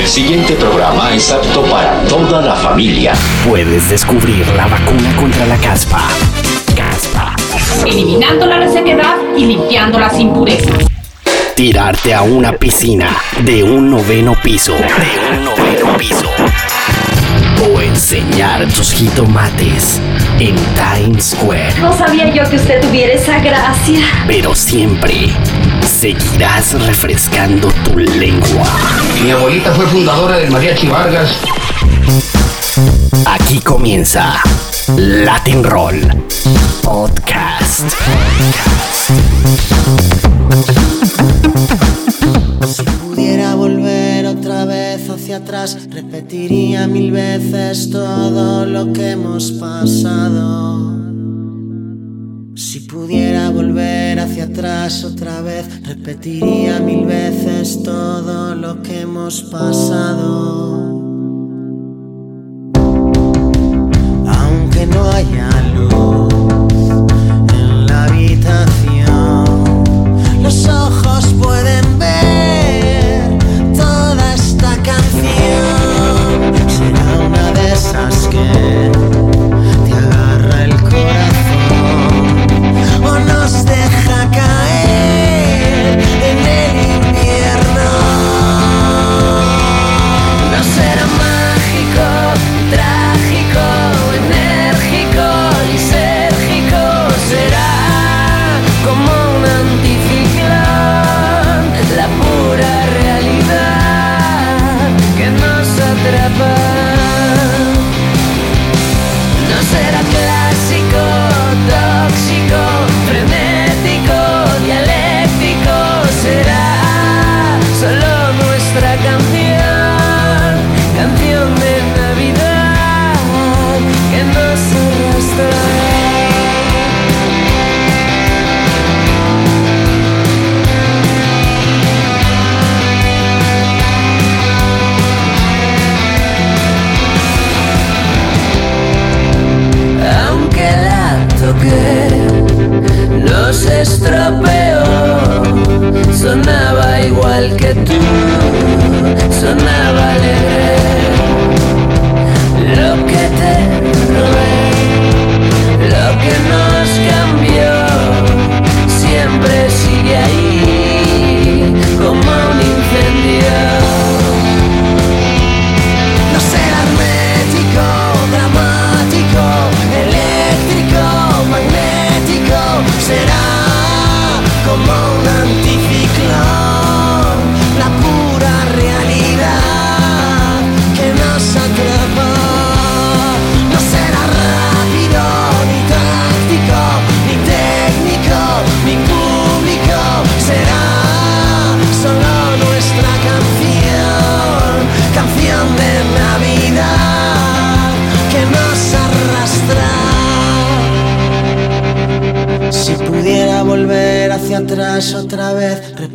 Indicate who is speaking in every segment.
Speaker 1: El siguiente programa es apto para toda la familia.
Speaker 2: Puedes descubrir la vacuna contra la caspa. Caspa.
Speaker 3: Eliminando la resequedad y limpiando las impurezas.
Speaker 2: Tirarte a una piscina de un noveno piso. De un noveno piso. O enseñar tus jitomates en Times Square.
Speaker 4: No sabía yo que usted tuviera esa gracia.
Speaker 2: Pero siempre seguirás refrescando tu lengua.
Speaker 5: Mi abuelita fue fundadora del Mariachi Vargas.
Speaker 2: Aquí comienza Latin Roll Podcast.
Speaker 6: Si atrás, repetiría mil veces todo lo que hemos pasado. Si pudiera volver hacia atrás otra vez, repetiría mil veces todo lo que hemos pasado.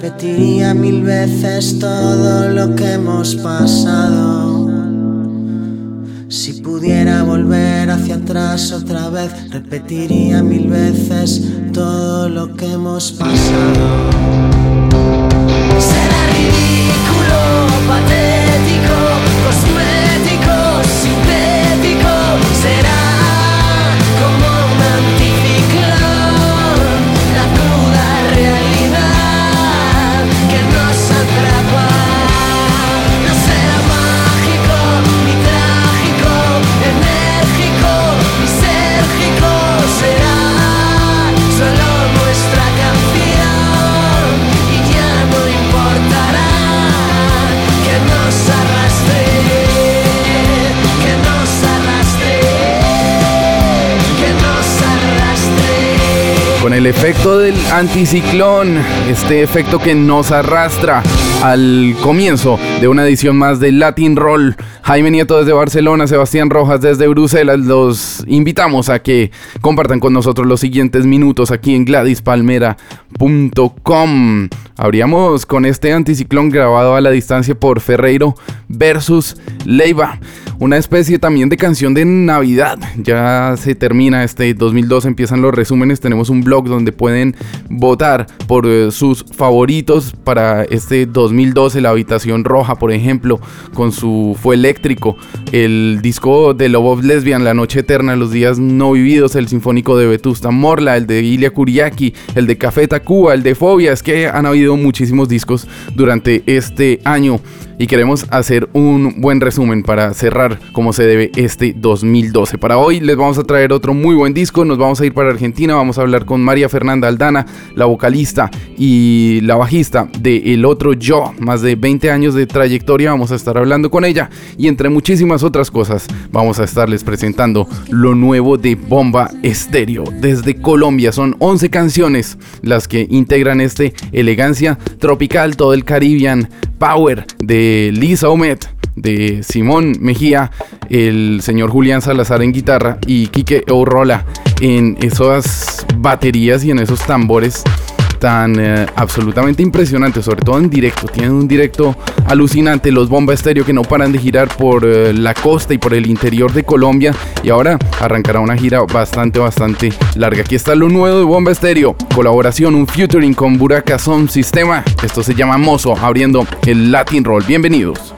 Speaker 6: Repetiría mil veces todo lo que hemos pasado. Si pudiera volver hacia atrás otra vez, repetiría mil veces todo lo que hemos pasado.
Speaker 7: El efecto del anticiclón, este efecto que nos arrastra al comienzo de una edición más de Latin Roll. Jaime Nieto desde Barcelona, Sebastián Rojas desde Bruselas. Los invitamos a que compartan con nosotros los siguientes minutos aquí en gladispalmera.com. Abríamos con este anticiclón grabado a la distancia por Ferreiro versus Leiva. Una especie también de canción de Navidad. Ya se termina este 2002, empiezan los resúmenes, tenemos un blog donde pueden votar por eh, sus favoritos para este 2012, La Habitación Roja, por ejemplo, con su Fue Eléctrico, el disco de Love of Lesbian, La Noche Eterna, Los Días No Vividos, el Sinfónico de Vetusta Morla, el de Ilia Kuriaki, el de Café Tacuba, el de Fobia, es que han habido muchísimos discos durante este año y queremos hacer un buen resumen para cerrar como se debe este 2012. Para hoy les vamos a traer otro muy buen disco, nos vamos a ir para Argentina, vamos a hablar con María Fernanda Aldana, la vocalista y la bajista de El Otro Yo, más de 20 años de trayectoria, vamos a estar hablando con ella y entre muchísimas otras cosas vamos a estarles presentando lo nuevo de Bomba Estéreo desde Colombia. Son 11 canciones las que integran este elegancia tropical, todo el Caribbean Power de Lisa Omet, de Simón Mejía, el señor Julián Salazar en guitarra y Quique Orola en esas baterías y en esos tambores tan eh, absolutamente impresionantes, sobre todo en directo. Tienen un directo alucinante, los Bomba Estéreo que no paran de girar por eh, la costa y por el interior de Colombia y ahora arrancará una gira bastante, bastante larga. Aquí está lo nuevo de Bomba Estéreo, colaboración, un featuring con Buraka Sound Sistema. Esto se llama Mozo, abriendo el Latin Roll. Bienvenidos.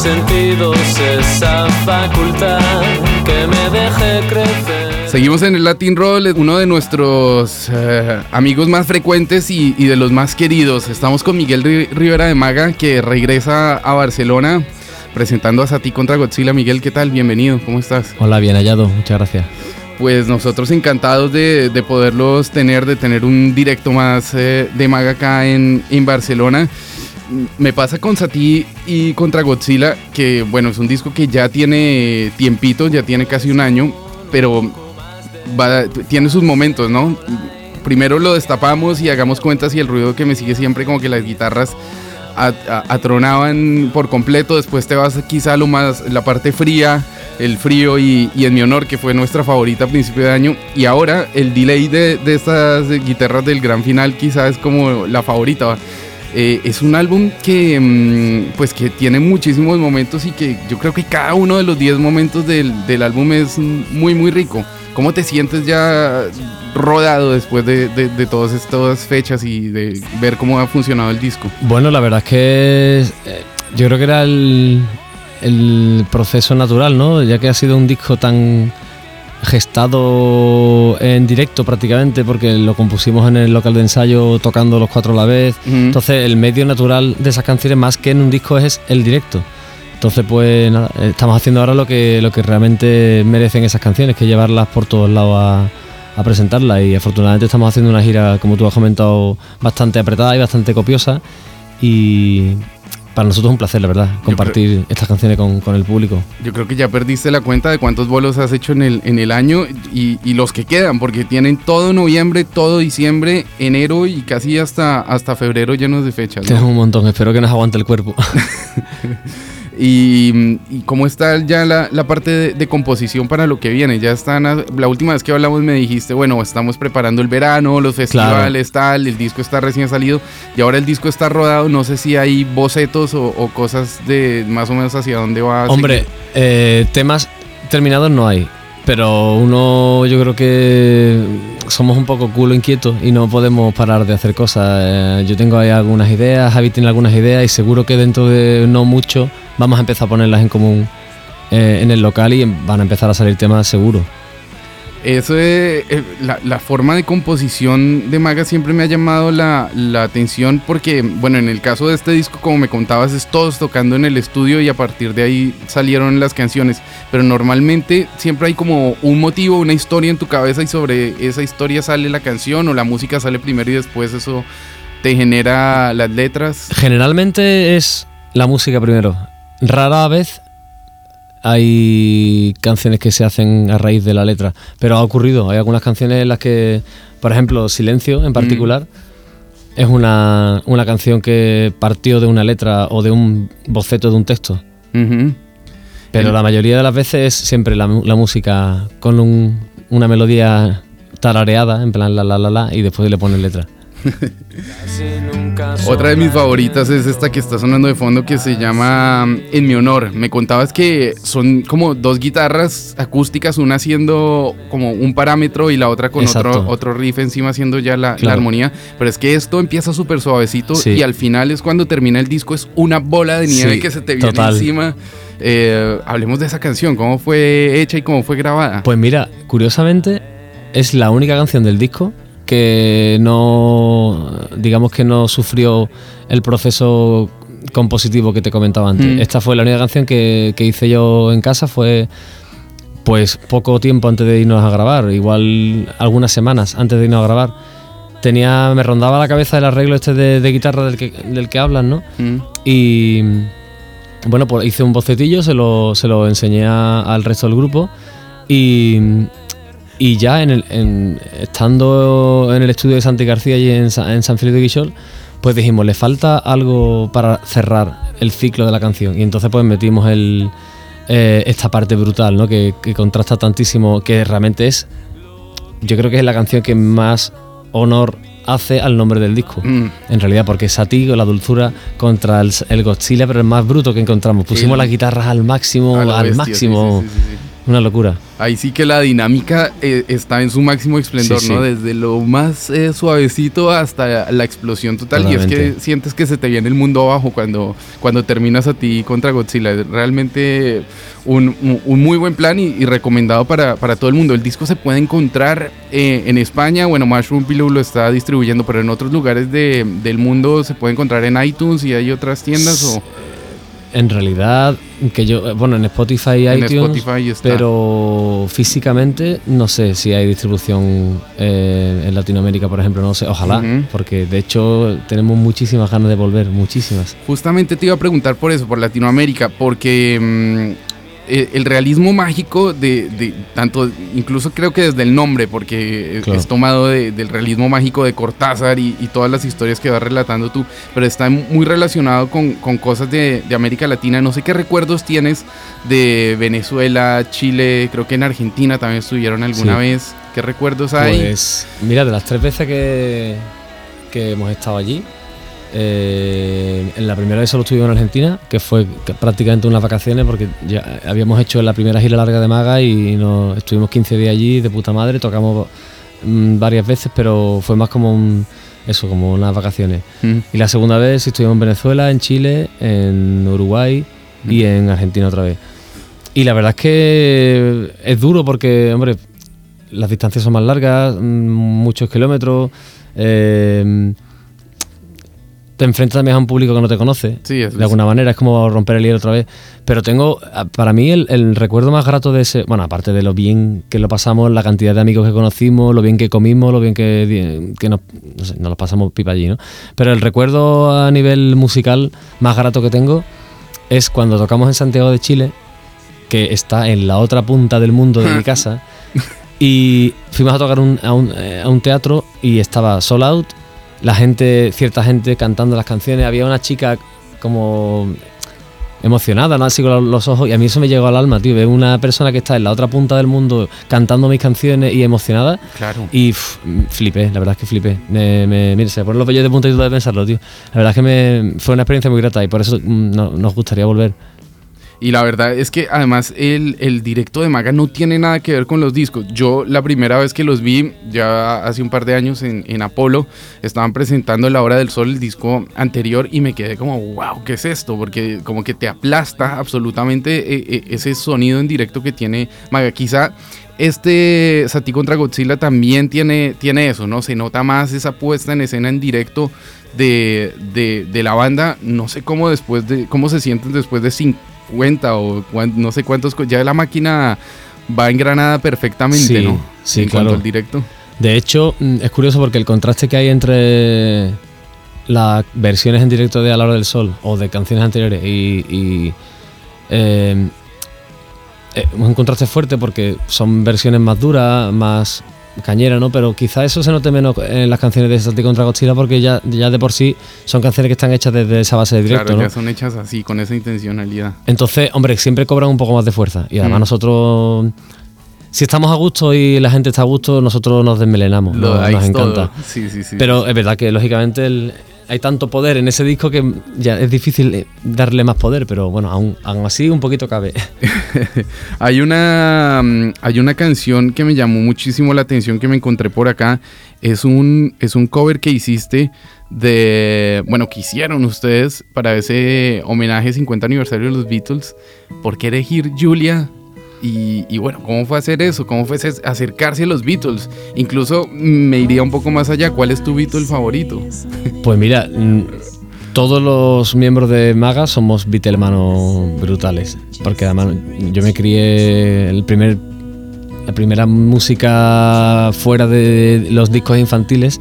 Speaker 8: Sentidos esa facultad que me deje crecer.
Speaker 7: Seguimos en el Latin Roll, uno de nuestros eh, amigos más frecuentes y, y de los más queridos. Estamos con Miguel Ri- Rivera de Maga, que regresa a Barcelona presentando a Sati contra Godzilla. Miguel, ¿qué tal? Bienvenido, ¿cómo estás?
Speaker 9: Hola, bien hallado, muchas gracias.
Speaker 7: Pues nosotros encantados de, de poderlos tener, de tener un directo más eh, de Maga acá en, en Barcelona. Me pasa con Sati y contra Godzilla, que bueno, es un disco que ya tiene tiempito, ya tiene casi un año, pero tiene sus momentos, ¿no? Primero lo destapamos y hagamos cuentas y el ruido que me sigue siempre como que las guitarras atronaban por completo, después te vas quizá a lo más, la parte fría, el frío y, en mi honor, que fue nuestra favorita a principio de año, y ahora el delay de, de estas guitarras del gran final quizá es como la favorita. Eh, es un álbum que mm, pues que tiene muchísimos momentos y que yo creo que cada uno de los 10 momentos del, del álbum es muy muy rico. ¿Cómo te sientes ya rodado después de, de- de todas estas fechas y de ver cómo ha funcionado el disco?
Speaker 9: Bueno, la verdad es que eh, yo creo que era el, el proceso natural, ¿no? Ya que ha sido un disco tan gestado en directo prácticamente, porque lo compusimos en el local de ensayo tocando los cuatro a la vez. Entonces, el medio natural de esas canciones, más que en un disco, es el directo. Entonces, pues nada, estamos haciendo ahora lo que, lo que realmente merecen esas canciones, que llevarlas por todos lados a, a presentarlas. Y afortunadamente estamos haciendo una gira, como tú has comentado, bastante apretada y bastante copiosa. Y para nosotros es un placer, la verdad, compartir estas canciones con, con el público.
Speaker 7: Yo creo que ya perdiste la cuenta de cuántos bolos has hecho en el, en el año y, y los que quedan, porque tienen todo noviembre, todo diciembre, enero y casi hasta, hasta febrero llenos de fechas. ¿no?
Speaker 9: Tenemos un montón, espero que nos aguante el cuerpo.
Speaker 7: Y, y cómo está ya la, la parte de, de composición para lo que viene. Ya están, a- la última vez que hablamos me dijiste, bueno, estamos preparando el verano, los festivales, tal, el disco está recién salido y ahora el disco está rodado. No sé si hay bocetos o, o cosas de más o menos hacia dónde va.
Speaker 9: Hombre, eh, temas terminados no hay. Pero uno, yo creo que somos un poco culo inquietos y no podemos parar de hacer cosas. Eh, yo tengo ahí algunas ideas, Javi tiene algunas ideas y seguro que dentro de no mucho vamos a empezar a ponerlas en común eh, en el local y van a empezar a salir temas seguro.
Speaker 7: Eso de, eh, la, la forma de composición de Maga siempre me ha llamado la, la atención porque, bueno, en el caso de este disco, como me contabas, es todos tocando en el estudio y a partir de ahí salieron las canciones. Pero normalmente siempre hay como un motivo, una historia en tu cabeza y sobre esa historia sale la canción o la música sale primero y después eso te genera las letras.
Speaker 9: Generalmente es la música primero. Rara vez hay canciones que se hacen a raíz de la letra, pero ha ocurrido. Hay algunas canciones en las que, por ejemplo, Silencio en particular, es una, una canción que partió de una letra o de un boceto de un texto. Pero la mayoría de las veces es siempre la música con un- una melodía tarareada, en plan la la la la, y después le ponen letra.
Speaker 7: Otra de mis favoritas es esta que está sonando de fondo que se llama mm, En mi honor. Me contabas que son como dos guitarras acústicas, una haciendo como un parámetro y la otra con otro,
Speaker 9: Exacto.
Speaker 7: otro riff encima haciendo ya la, armonía. Pero es que esto empieza súper suavecito
Speaker 9: Sí.
Speaker 7: y al final es cuando termina el disco, es una bola de nieve
Speaker 9: Sí,
Speaker 7: que se te viene
Speaker 9: total.
Speaker 7: encima. Eh, hablemos de esa canción, cómo fue hecha y cómo fue grabada.
Speaker 9: Pues mira, curiosamente es la única canción del disco que no, digamos que no sufrió el proceso compositivo que te comentaba antes.
Speaker 7: Mm.
Speaker 9: Esta fue la única canción que, que hice yo en casa, fue pues poco tiempo antes de irnos a grabar, igual algunas semanas antes de irnos a grabar. Tenía, me rondaba la cabeza el arreglo este de, de guitarra del que, del que hablan, ¿no?
Speaker 7: Mm.
Speaker 9: Y bueno, pues hice un bocetillo, se lo, se lo enseñé a- al resto del grupo y, y ya en el, en- estando en el estudio de Santi García y en, Sa- en San Felipe de Guixol, pues dijimos, le falta algo para cerrar el ciclo de la canción. Y entonces pues metimos el, eh, esta parte brutal, ¿no? Que, que contrasta tantísimo, que realmente es, yo creo que es la canción que más honor hace al nombre del disco.
Speaker 7: Mm.
Speaker 9: En realidad, porque es Satigo, la dulzura contra el, el Godzilla, pero el más bruto que encontramos. Pusimos las guitarras al máximo,
Speaker 7: A
Speaker 9: al
Speaker 7: bestia,
Speaker 9: máximo.
Speaker 7: sí, sí.
Speaker 9: Una locura.
Speaker 7: Ahí sí que la dinámica eh, está en su máximo esplendor,
Speaker 9: Sí,
Speaker 7: ¿no? Desde lo más eh, suavecito hasta la explosión total. Y es que sientes que se te viene el mundo abajo cuando, cuando terminas a ti contra Godzilla. Es realmente un, un- un muy buen plan y, y recomendado para, para todo el mundo. El disco se puede encontrar eh, en España. Bueno, Mushroom Pillow lo está distribuyendo, pero en otros lugares de- del mundo se puede encontrar en iTunes y hay otras tiendas. O,
Speaker 9: En realidad, que yo, bueno, en Spotify y
Speaker 7: En
Speaker 9: iTunes,
Speaker 7: Spotify está.
Speaker 9: pero físicamente no sé si hay distribución eh, en Latinoamérica, por ejemplo, no sé, ojalá, porque de hecho tenemos muchísimas ganas de volver, muchísimas.
Speaker 7: Justamente te iba a preguntar por eso, por Latinoamérica, porque mm, eh, el realismo mágico de, de tanto, incluso creo que desde el nombre, porque es-
Speaker 9: Claro.
Speaker 7: es tomado de- del realismo mágico de Cortázar y, y todas las historias que vas relatando tú, pero está muy relacionado con, con cosas de, de América Latina. No sé qué recuerdos tienes de Venezuela, Chile, creo que en Argentina también estuvieron alguna
Speaker 9: Sí.
Speaker 7: vez. ¿Qué recuerdos hay?
Speaker 9: Pues mira, de las tres veces que, que hemos estado allí, eh, en la primera vez solo estuvimos en Argentina, que fue prácticamente unas vacaciones, porque ya habíamos hecho la primera gira larga de Maga y nos, estuvimos 15 días allí de puta madre, tocamos mm, varias veces, pero fue más como un, eso, como unas vacaciones.
Speaker 7: Mm.
Speaker 9: Y la segunda vez estuvimos en Venezuela, en Chile, en Uruguay y en Argentina otra vez. Y la verdad es que es duro porque, hombre, las distancias son más largas, mm, muchos kilómetros. eh, te enfrentas también a un público que no te conoce.
Speaker 7: Sí, eso
Speaker 9: de alguna manera es como romper el hielo otra vez. Pero tengo, para mí, el, el recuerdo más grato de ese. Bueno, aparte de lo bien que lo pasamos, la cantidad de amigos que conocimos, lo bien que comimos, lo bien que, que nos, no sé, nos lo pasamos pipa allí, ¿no? Pero el recuerdo a nivel musical más grato que tengo es cuando tocamos en Santiago de Chile, que está en la otra punta del mundo de mi casa. Y fuimos a tocar un- a, un, eh, a un teatro y estaba sold out, la gente, cierta gente cantando las canciones, había una chica como emocionada, ¿no? Así con los- ojos, y a mí eso me llegó al alma, tío, ver una persona que está en la otra punta del mundo cantando mis canciones y emocionada.
Speaker 7: Claro.
Speaker 9: Y flipé, la verdad es que flipé. Me, me, mira, se ponen los vellos de punta y todo de pensarlo, tío. La verdad es que me, fue una experiencia muy grata y por eso mm, no- nos gustaría volver.
Speaker 7: Y la verdad es que además el, el directo de Maga no tiene nada que ver con los discos. Yo la primera vez que los vi, ya hace un par de años en, en Apolo, estaban presentando La Hora del Sol, el disco anterior, y me quedé como, wow, ¿qué es esto? Porque como que te aplasta absolutamente eh, eh, ese sonido en directo que tiene Maga. Quizá este Sati contra Godzilla también tiene, tiene eso, ¿no? Se nota más esa puesta en escena en directo de, de, de la banda. No sé cómo después de, cómo se sienten después de 50 o no sé cuántos, ya la máquina va engranada perfectamente,
Speaker 9: Sí,
Speaker 7: ¿no?
Speaker 9: sí,
Speaker 7: en
Speaker 9: claro.
Speaker 7: cuanto al directo.
Speaker 9: De hecho, mm, es curioso porque el contraste que hay entre las versiones en directo de A la hora del sol o de canciones anteriores y, y, eh, eh, es un contraste fuerte porque son versiones más duras, más cañeras, ¿no? Pero quizá eso se note menos en las canciones de Sati contra Godzilla porque ya, ya de por sí son canciones que están hechas desde esa base de directo,
Speaker 7: claro,
Speaker 9: ¿no?
Speaker 7: ya son hechas así, con esa intencionalidad.
Speaker 9: Entonces, hombre, siempre cobran un poco más de fuerza. Y además
Speaker 7: Mm.
Speaker 9: nosotros, si estamos a gusto y la gente está a gusto, nosotros nos desmelenamos.
Speaker 7: Lo
Speaker 9: nos, nos encanta.
Speaker 7: Sí, sí, sí.
Speaker 9: Pero es verdad que, lógicamente, el- hay tanto poder en ese disco que ya es difícil eh, darle más poder. Pero bueno, aún, aún así un poquito cabe.
Speaker 7: Hay una, mm, hay una canción que me llamó muchísimo la atención que me encontré por acá. Es un, es un cover que hiciste de, bueno, que hicieron ustedes para ese homenaje 50 aniversario de los Beatles. ¿Por qué elegir Julia? Y, y bueno, ¿cómo fue hacer eso? ¿Cómo fue acercarse a los Beatles? Incluso mm, me iría un poco más allá. ¿Cuál es tu Beatle favorito?
Speaker 9: Pues mira, todos los miembros de Maga somos Beatlemanos brutales. Porque además yo me crié el primer. La primera música fuera de los discos infantiles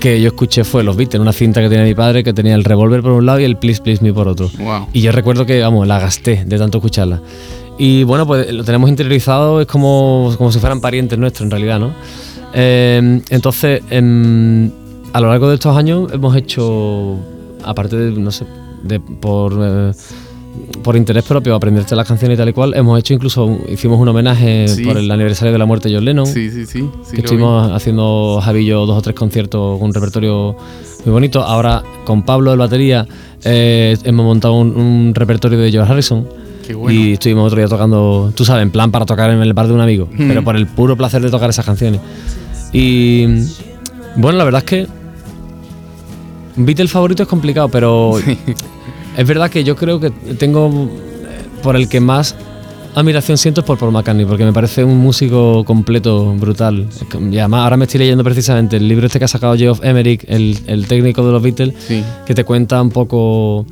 Speaker 9: que yo escuché fue los Beatles, una cinta que tenía mi padre que tenía el revólver por un lado y el Please Please Me por otro.
Speaker 7: Wow.
Speaker 9: Y yo recuerdo que, vamos, la gasté de tanto escucharla. Y bueno, pues lo tenemos interiorizado, es como, como si fueran parientes nuestros en realidad, ¿no? Eh, entonces, em, a lo largo de estos años hemos hecho, aparte de, no sé, de, por, eh, por interés propio, aprenderte las canciones y tal y cual, hemos hecho incluso, hicimos un homenaje
Speaker 7: Sí.
Speaker 9: por el aniversario de la muerte de John Lennon
Speaker 7: Sí, sí, sí. sí
Speaker 9: que
Speaker 7: vi.
Speaker 9: estuvimos haciendo Javillo dos o tres conciertos con un repertorio muy bonito. Ahora con Pablo el batería eh, hemos montado un, un repertorio de George Harrison.
Speaker 7: Bueno.
Speaker 9: Y estuvimos otro día tocando, tú sabes, en plan para tocar en el bar de un amigo,
Speaker 7: Mm.
Speaker 9: pero por el puro placer de tocar esas canciones. Y bueno, la verdad es que Beatle favorito es complicado, pero es verdad que yo creo que tengo eh, por el que más admiración siento es por Paul McCartney, porque me parece un músico completo, brutal. Y además ahora me estoy leyendo precisamente el libro este que ha sacado Geoff Emerick, el, el técnico de los Beatles,
Speaker 7: Sí.
Speaker 9: que te cuenta un poco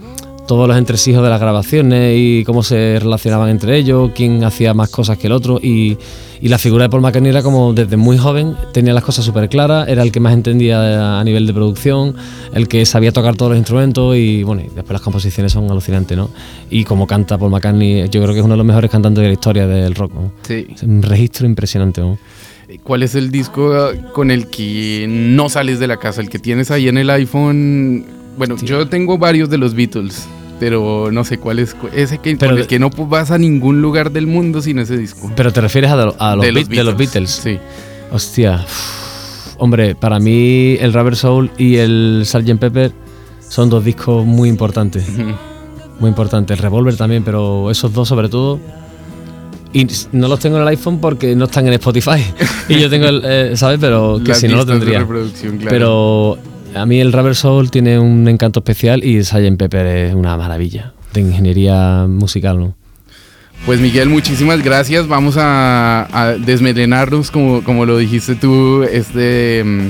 Speaker 9: todos los entresijos de las grabaciones y cómo se relacionaban entre ellos, quién hacía más cosas que el otro y, y la figura de Paul McCartney era como desde muy joven tenía las cosas súper claras, era el que más entendía a nivel de producción, el que sabía tocar todos los instrumentos y bueno, y después las composiciones son alucinantes, ¿no? Y como canta Paul McCartney, yo creo que es uno de los mejores cantantes de la historia del rock, ¿no?
Speaker 7: Sí.
Speaker 9: Es un registro impresionante, ¿no?
Speaker 7: ¿Cuál es el disco con el que no sales de la casa? El que tienes ahí en el iPhone. Bueno, yo tengo varios de los Beatles, pero no sé cuál es cu- ese que,
Speaker 9: Pero
Speaker 7: con
Speaker 9: de-
Speaker 7: el que no vas a ningún lugar del mundo sin ese disco.
Speaker 9: Pero te refieres a, a los,
Speaker 7: De los
Speaker 9: Beat- de los Beatles.
Speaker 7: Sí.
Speaker 9: Hostia. Hombre, para mí el Rubber Soul y el Sgt. Pepper son dos discos muy importantes. Muy importantes. El Revolver también, pero esos dos sobre todo. Y no los tengo en el iPhone porque no están en Spotify. y yo tengo el, eh, ¿sabes? Pero que si no lo tendría.
Speaker 7: claro.
Speaker 9: Pero a mí el Rubber Soul tiene un encanto especial y Sgt. Pepper es una maravilla de ingeniería musical, ¿no?
Speaker 7: Pues Miguel, muchísimas gracias. Vamos a, a desmelenarnos, como, como lo dijiste tú. Este, mm,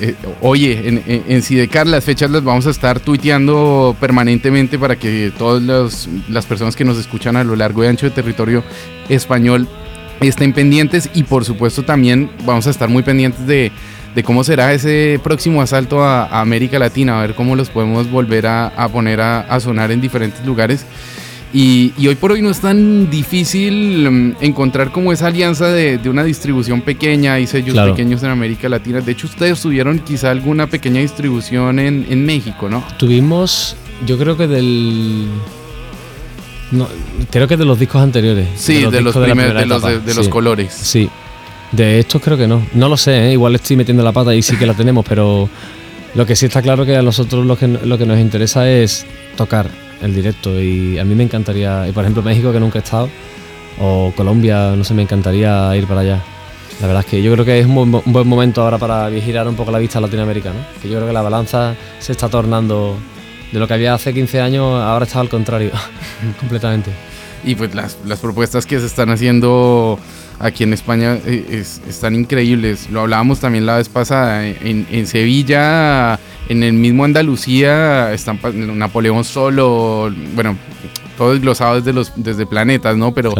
Speaker 7: eh, oye, en, en, en Sidecar las fechas las vamos a estar tuiteando permanentemente para que todas los- las personas que nos escuchan a lo largo y ancho de territorio español estén pendientes y por supuesto también vamos a estar muy pendientes de, de cómo será ese próximo asalto a, a América Latina, a ver cómo los podemos volver a, a poner a, a sonar en diferentes lugares. Y, y hoy por hoy no es tan difícil mm, encontrar como esa alianza de, de una distribución pequeña y sellos
Speaker 9: Claro.
Speaker 7: pequeños en América Latina. De hecho, ustedes tuvieron quizá alguna pequeña distribución en, en México, ¿no?
Speaker 9: Tuvimos, yo creo que del. No, creo que de los discos anteriores.
Speaker 7: Sí, de los primer- de- de los colores.
Speaker 9: Sí. De estos creo que no. No lo sé, ¿eh? igual estoy metiendo la pata y sí que la tenemos, pero lo que sí está claro que a nosotros lo que, lo que nos interesa es tocar el directo y a mí me encantaría, y por ejemplo México que nunca he estado, o Colombia, no sé, me encantaría ir para allá. La verdad es que yo creo que es un buen, un buen momento ahora para girar un poco la vista a Latinoamérica, ¿no? Que yo creo que la balanza se está tornando de lo que había hace 15 años, ahora está al contrario, completamente.
Speaker 7: Y pues las, las propuestas que se están haciendo aquí en España eh, es- están increíbles. Lo hablábamos también la vez pasada. En, Sevilla, en el mismo Andalucía, están Napoleón solo, bueno, todo desglosado desde los desde planetas, ¿no? Pero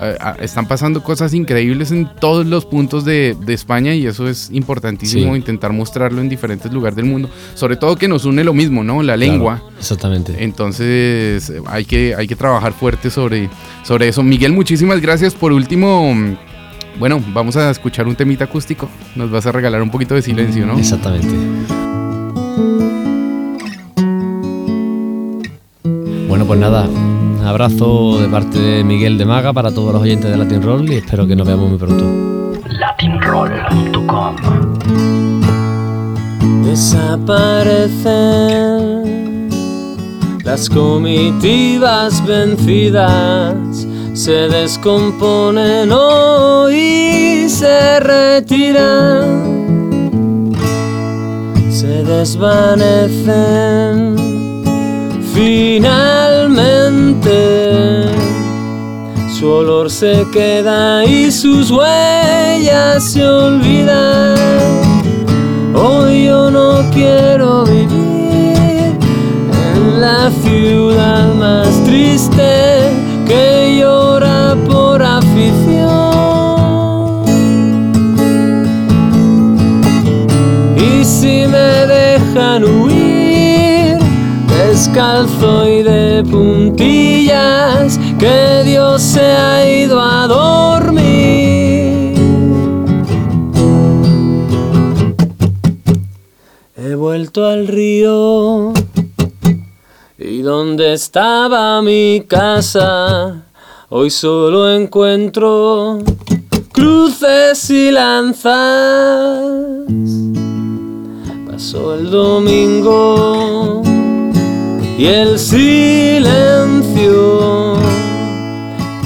Speaker 7: eh, ah, están pasando cosas increíbles en todos los puntos de, de España y eso es importantísimo
Speaker 9: Sí.
Speaker 7: intentar mostrarlo en diferentes lugares del mundo. Sobre todo que nos une lo mismo, ¿no? La lengua.
Speaker 9: Claro, exactamente.
Speaker 7: Entonces eh, hay que, hay que trabajar fuerte sobre, sobre eso. Miguel, muchísimas gracias. Por último, mm, bueno, vamos a escuchar un temita acústico. Nos vas a regalar un poquito de silencio, ¿no?
Speaker 9: Exactamente. Bueno, pues nada, un abrazo de parte de Miguel de Maga para todos los oyentes de Latin Roll y espero que nos veamos muy pronto.
Speaker 2: Latinroll.com
Speaker 8: Desaparecen las comitivas vencidas, se descomponen hoy, se retiran, se desvanecen finalmente. Su olor se queda y sus huellas se olvidan. Hoy yo no quiero vivir en la descalzo y de puntillas, que Dios se ha ido a dormir. He vuelto al río y donde estaba mi casa, hoy solo encuentro cruces y lanzas. Pasó el domingo y el silencio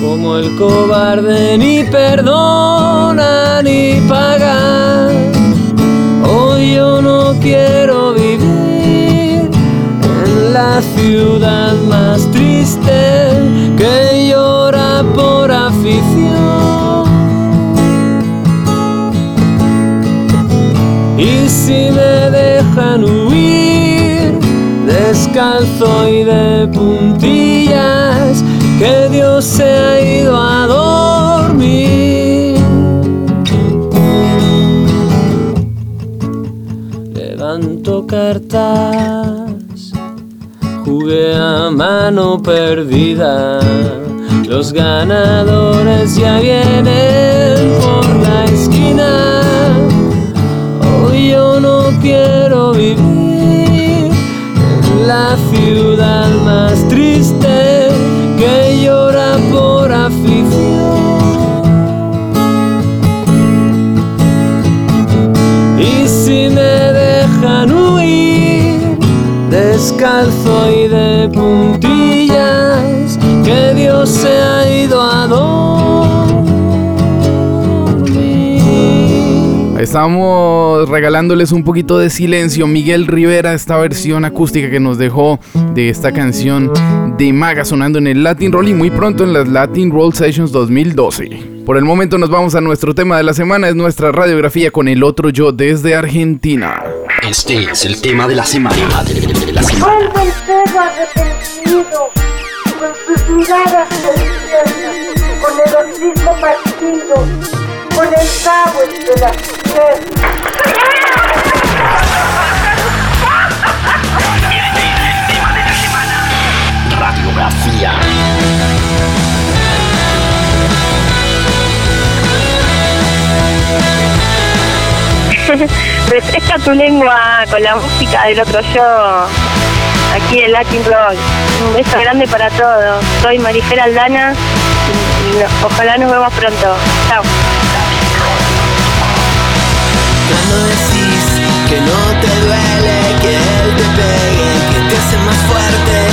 Speaker 8: como el cobarde ni perdona ni paga. Hoy yo no quiero vivir en la ciudad más triste descalzo y de puntillas, que Dios se ha ido a dormir. Levanto cartas, jugué a mano perdida. Los ganadores ya vienen por la esquina. Hoy yo no quiero vivir la ciudad más triste que llora por afición. Y si me dejan huir descalzo y de puntillas, que Dios se
Speaker 7: Estamos regalándoles un poquito de silencio. Miguel Rivera, esta versión acústica que nos dejó de esta canción de Maga sonando en el Latin Roll y muy pronto en las Latin Roll Sessions 2012. Por el momento nos vamos a nuestro tema de la semana, es nuestra radiografía con el otro yo desde Argentina.
Speaker 2: Este es el tema de la semana. De la semana.
Speaker 10: Vuelve el perro arrepentido, con sus miradas con el partido, con el cabo entre las.
Speaker 2: Radiografía.
Speaker 11: Refresca tu lengua con la música del otro yo. Aquí en Latin Roll. Un beso grande para todos. Soy Marifera Aldana y no- ojalá nos vemos pronto. Chao.
Speaker 6: Cuando que no te duele que él te pegue, que te hace más fuerte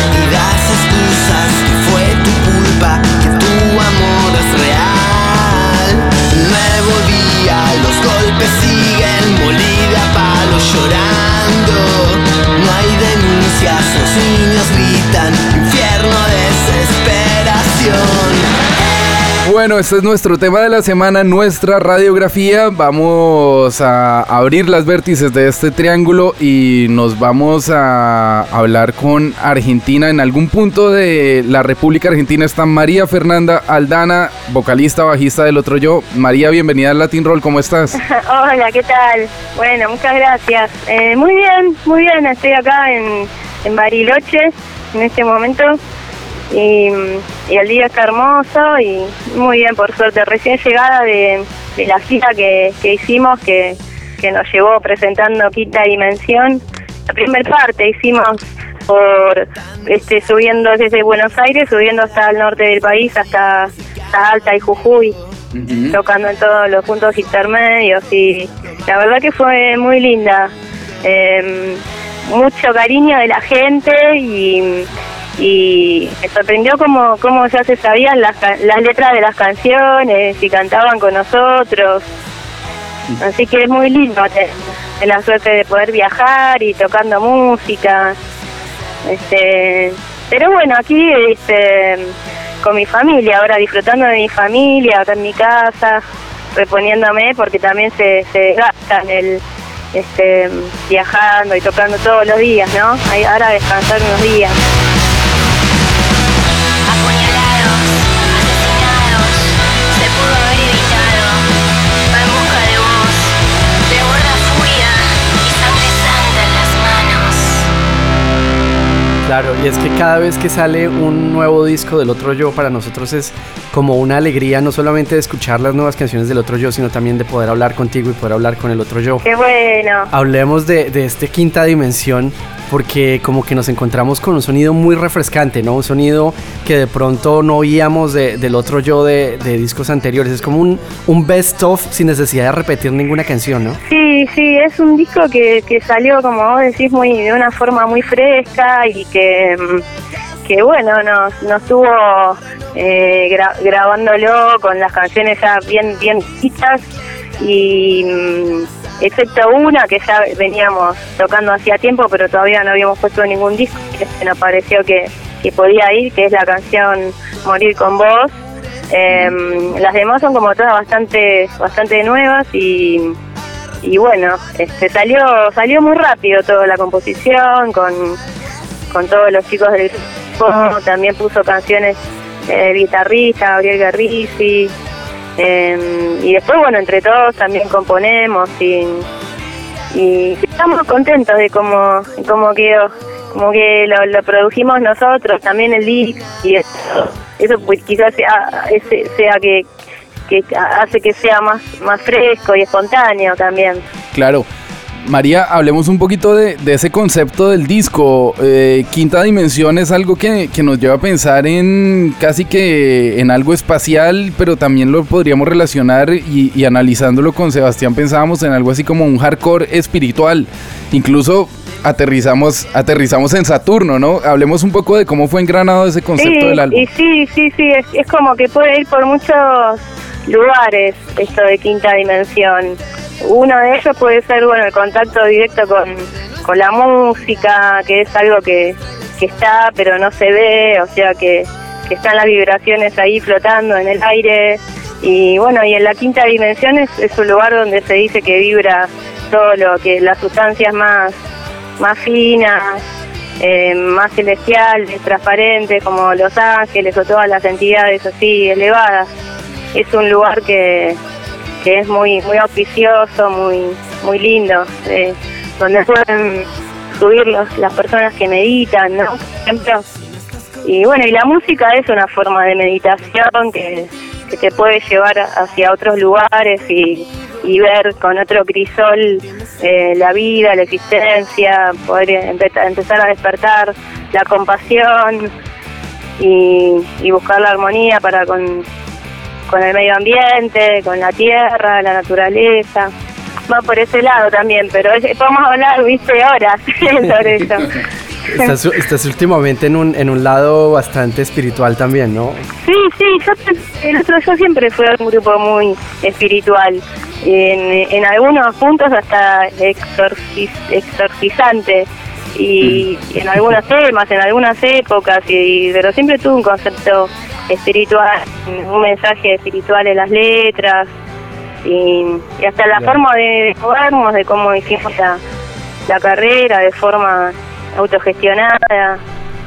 Speaker 7: Bueno, este es nuestro tema de la semana, nuestra radiografía. Vamos a abrir las vértices de este triángulo y nos vamos a hablar con Argentina. En algún punto de la República Argentina está María Fernanda Aldana, vocalista, bajista del otro yo. María, bienvenida al Latin Roll, ¿cómo estás?
Speaker 11: Hola, ¿qué tal? Bueno, muchas gracias. Eh, muy bien, muy bien. Estoy acá en, en Bariloche en este momento y, y el día está hermoso y muy bien, por suerte. Recién llegada de, de la gira que, que hicimos que, que nos llevó presentando Quinta Dimensión. La primera parte hicimos por este subiendo desde Buenos Aires, subiendo hasta el norte del país, hasta, hasta Alta y Jujuy tocando en todos los puntos intermedios y la verdad que fue muy linda. Eh, mucho cariño de la gente y, y me sorprendió cómo, cómo ya se sabían las, las letras de las canciones y cantaban con nosotros. Así que es muy lindo tener la suerte de poder viajar y tocando música. Este, pero bueno, aquí este, con mi familia, ahora disfrutando de mi familia, acá en mi casa, reponiéndome porque también se, se desgastan el este, viajando y tocando todos los días, ¿no? Ahora descansar unos días.
Speaker 12: Claro, y es que cada vez que sale un nuevo disco del otro yo, para nosotros es como una alegría no solamente de escuchar las nuevas canciones del otro yo, sino también de poder hablar contigo y poder hablar con el otro yo.
Speaker 11: ¡Qué bueno!
Speaker 12: Hablemos de, de este quinta dimensión, porque como que nos encontramos con un sonido muy refrescante, ¿no? Un sonido que de pronto no oíamos de- del otro yo de, discos anteriores. Es como un, un best of sin necesidad de repetir ninguna canción, ¿no?
Speaker 11: Sí, sí, es un disco que, que salió, como vos decís, muy de una forma muy fresca y que, mm, que bueno, nos, nos tuvo eh, gra- grabándolo con las canciones ya bien bien listas y mm, excepto una que ya veníamos tocando hacía tiempo pero todavía no habíamos puesto ningún disco que nos pareció que, que podía ir que es la canción Morir con vos. Em, las demás son como todas bastante bastante nuevas y y bueno este salió salió muy rápido toda la composición con con todos los chicos del grupo. También puso canciones eh, el guitarrista Gabriel Garrisi em, y después bueno entre todos también componemos y, y estamos contentos de cómo cómo quedó como que lo, produjimos nosotros también el disc y eso, eso pues quizás sea sea que que hace que sea más más fresco y espontáneo también
Speaker 7: Claro. María, hablemos un poquito de, de ese concepto del disco. Eh, Quinta Dimensión es algo que, que nos lleva a pensar en casi que en algo espacial, pero también lo podríamos relacionar y, y analizándolo con Sebastián pensábamos en algo así como un hardcore espiritual. Incluso aterrizamos, aterrizamos en Saturno, ¿no? Hablemos un poco de cómo fue engranado ese concepto
Speaker 11: sí,
Speaker 7: del álbum.
Speaker 11: Y sí, sí, sí, es, es como que puede ir por muchos lugares esto de quinta dimensión. Uno de ellos puede ser, bueno, el contacto directo con, con la música, que es algo que, que está pero no se ve, o sea que, que están las vibraciones ahí flotando en el aire. Y bueno, y en la quinta dimensión es, es un lugar donde se dice que vibra todo lo que las sustancias más, más finas, eh, más celestiales, transparentes, como los ángeles o todas las entidades así elevadas. Es un lugar que, que es muy muy auspicioso, muy muy lindo, eh, donde pueden subir los- las personas que meditan, ¿no? Por ejemplo. Y bueno, y la música es una forma de meditación que, que te puede llevar hacia otros lugares y, y ver con otro crisol eh, la vida, la existencia, poder empe- empezar a despertar la compasión y, y buscar la armonía para con, con el medio ambiente, con la tierra, la naturaleza. Va por ese lado también, pero podemos hablar, viste, horas sobre eso.
Speaker 12: Estás, estás últimamente en un, en un lado bastante espiritual también, ¿no?
Speaker 11: Sí, sí, yo, pe- el otro- yo siempre fui un grupo muy espiritual. En, en algunos puntos hasta exorcis- exorcizante. Y, y en algunos temas, en algunas épocas, y, pero siempre tuve un concepto espiritual, un mensaje espiritual en las letras, y, y hasta la forma de jugarnos, de cómo hicimos la, la carrera, de forma autogestionada,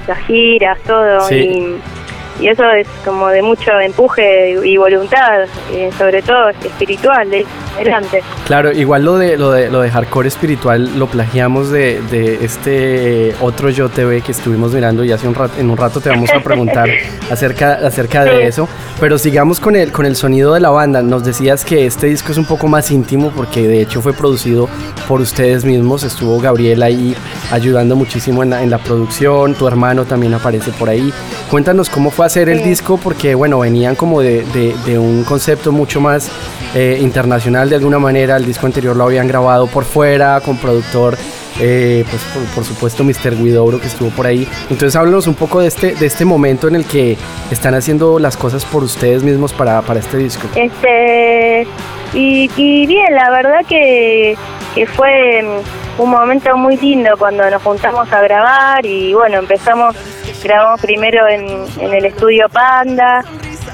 Speaker 11: las giras, todo.
Speaker 12: Sí.
Speaker 11: Y, y eso es como de mucho empuje y voluntad, eh, sobre todo espiritual, de adelante.
Speaker 12: Claro, igual lo de lo de lo de hardcore espiritual lo plagiamos de, de este otro Yo TV que estuvimos mirando y hace un rato, en un rato te vamos a preguntar acerca acerca de eso, pero sigamos con el con el sonido de la banda. Nos decías que este disco es un poco más íntimo porque de hecho fue producido por ustedes mismos, estuvo Gabriel ahí ayudando muchísimo en la, en la producción, tu hermano también aparece por ahí. Cuéntanos cómo fue hacer el
Speaker 11: Sí.
Speaker 12: disco porque bueno, venían como de, de- de un concepto mucho más eh, internacional de alguna manera. El disco anterior lo habían grabado por fuera, con productor, eh, pues por, por supuesto Mr. Guidouro que estuvo por ahí. Entonces háblanos un poco de este, de este momento en el que están haciendo las cosas por ustedes mismos para, para este disco.
Speaker 11: Este y, y bien, la verdad que, que fue un momento muy lindo cuando nos juntamos a grabar y bueno, empezamos, grabamos primero en, el estudio Panda,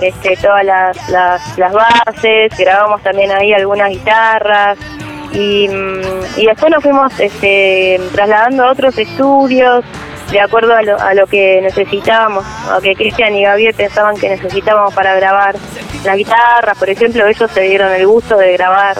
Speaker 11: este, todas las, las, bases, grabamos también ahí algunas guitarras y, mm, y después nos fuimos este, trasladando a otros estudios de acuerdo a lo, a lo que necesitábamos, a que Cristian y Gabriel pensaban que necesitábamos para grabar las guitarras, por ejemplo, ellos se dieron el gusto de grabar